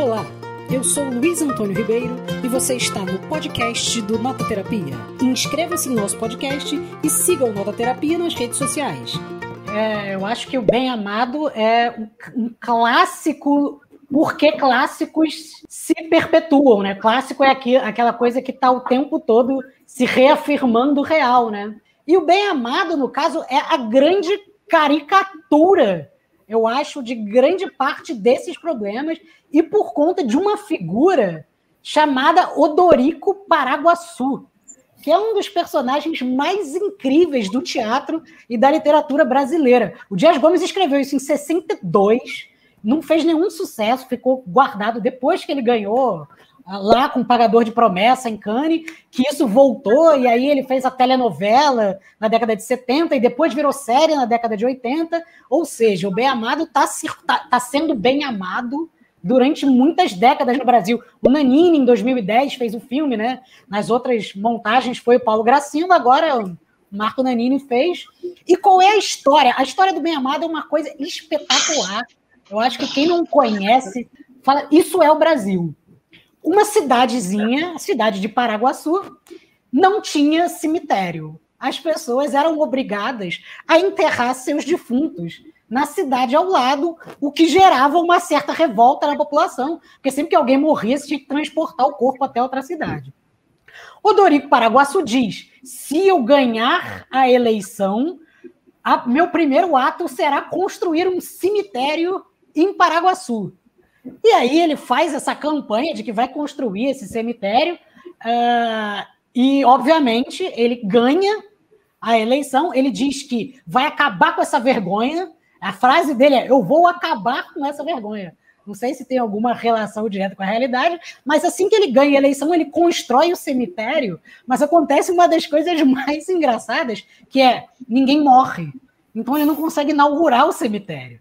Olá, eu sou Luiz Antônio Ribeiro e você está no podcast do Nota Terapia. Inscreva-se no nosso podcast e siga o Nota Terapia nas redes sociais. É, eu acho que o Bem Amado é um clássico porque clássicos se perpetuam, né? Clássico é aqui, aquela coisa que está o tempo todo se reafirmando real, né? E o bem amado, no caso, é a grande caricatura, eu acho, de grande parte desses problemas, e por conta de uma figura chamada Odorico Paraguaçu, que é um dos personagens mais incríveis do teatro e da literatura brasileira. O Dias Gomes escreveu isso em 62, não fez nenhum sucesso, ficou guardado depois que ele ganhou lá com Pagador de Promessa em Cannes, que isso voltou, e aí ele fez a telenovela na década de 70 e depois virou série na década de 80. Ou seja, o Bem Amado está tá, tá sendo bem amado durante muitas décadas no Brasil. O Nanini, em 2010, fez o filme, né? Nas outras montagens foi o Paulo Gracindo, agora o Marco Nanini fez. E qual é a história? A história do Bem Amado é uma coisa espetacular. Eu acho que quem não conhece fala, isso é o Brasil. Uma cidadezinha, a cidade de Paraguaçu, não tinha cemitério. As pessoas eram obrigadas a enterrar seus defuntos na cidade ao lado, o que gerava uma certa revolta na população, porque sempre que alguém morria, tinha que transportar o corpo até outra cidade. O Dorico Paraguaçu diz: se eu ganhar a eleição, a, meu primeiro ato será construir um cemitério em Paraguaçu. E aí ele faz essa campanha de que vai construir esse cemitério, uh, e, obviamente, ele ganha a eleição. Ele diz que vai acabar com essa vergonha. A frase dele é: Eu vou acabar com essa vergonha. Não sei se tem alguma relação direta com a realidade, mas assim que ele ganha a eleição, ele constrói o cemitério. Mas acontece uma das coisas mais engraçadas, que é ninguém morre. Então ele não consegue inaugurar o cemitério.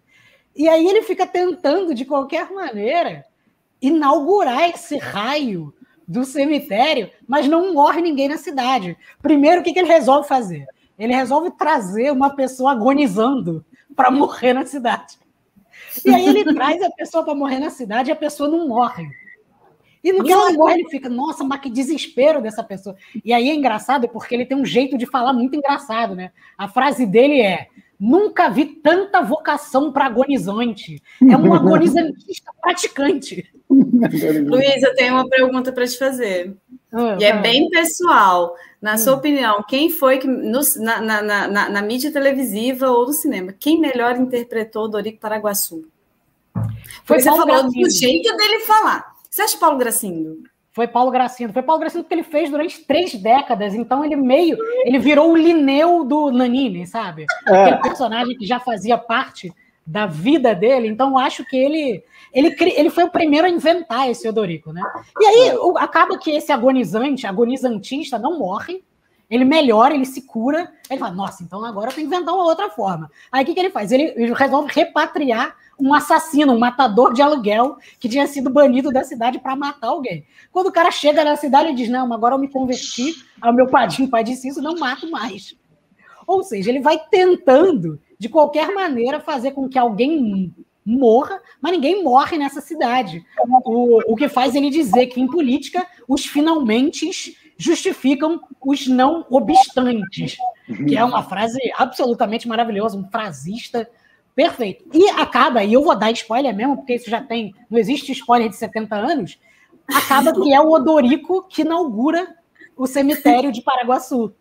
E aí ele fica tentando, de qualquer maneira, inaugurar esse raio do cemitério, mas não morre ninguém na cidade. Primeiro, o que, ele resolve fazer? Ele resolve trazer uma pessoa agonizando para morrer na cidade. E aí ele traz a pessoa para morrer na cidade e a pessoa não morre. E no que ela morre, ele fica, nossa, mas que desespero dessa pessoa. E aí é engraçado porque ele tem um jeito de falar muito engraçado, né? A frase dele é: Nunca vi tanta vocação para agonizante. É um agonizantista praticante. Luiz, eu tenho uma pergunta para te fazer. Ah, e é bem pessoal. Na hum. sua opinião, quem foi que no, na, na, na, na, mídia televisiva ou no cinema, quem melhor interpretou Dorico Paraguaçu? Foi você falou Gracindo. do jeito dele falar. Você acha Paulo Gracindo? Foi Paulo Gracindo. Foi Paulo Gracindo que ele fez durante três décadas. Então ele meio. Ele virou o Lineu do Nanini, sabe? É. Aquele personagem que já fazia parte da vida dele. Então acho que ele. Ele, ele foi o primeiro a inventar esse Odorico, né? E aí acaba que esse agonizante, agonizantista, não morre, ele melhora, ele se cura. Ele fala, nossa, então agora eu tenho que inventar uma outra forma. Aí o que, que ele faz? Ele, ele resolve repatriar um assassino, um matador de aluguel que tinha sido banido da cidade para matar alguém. Quando o cara chega na cidade, ele diz: Não, agora eu me converti ao meu padrinho, pai disse isso, não mato mais. Ou seja, ele vai tentando, de qualquer maneira, fazer com que alguém morra, mas ninguém morre nessa cidade. O, o que faz ele dizer que, em política, os finalmente justificam os não obstantes, que é uma frase absolutamente maravilhosa, um frasista Perfeito. E acaba, e eu vou dar spoiler mesmo, porque isso já tem. Não existe spoiler de 70 anos. Acaba que é o Odorico que inaugura o cemitério de Paraguaçu.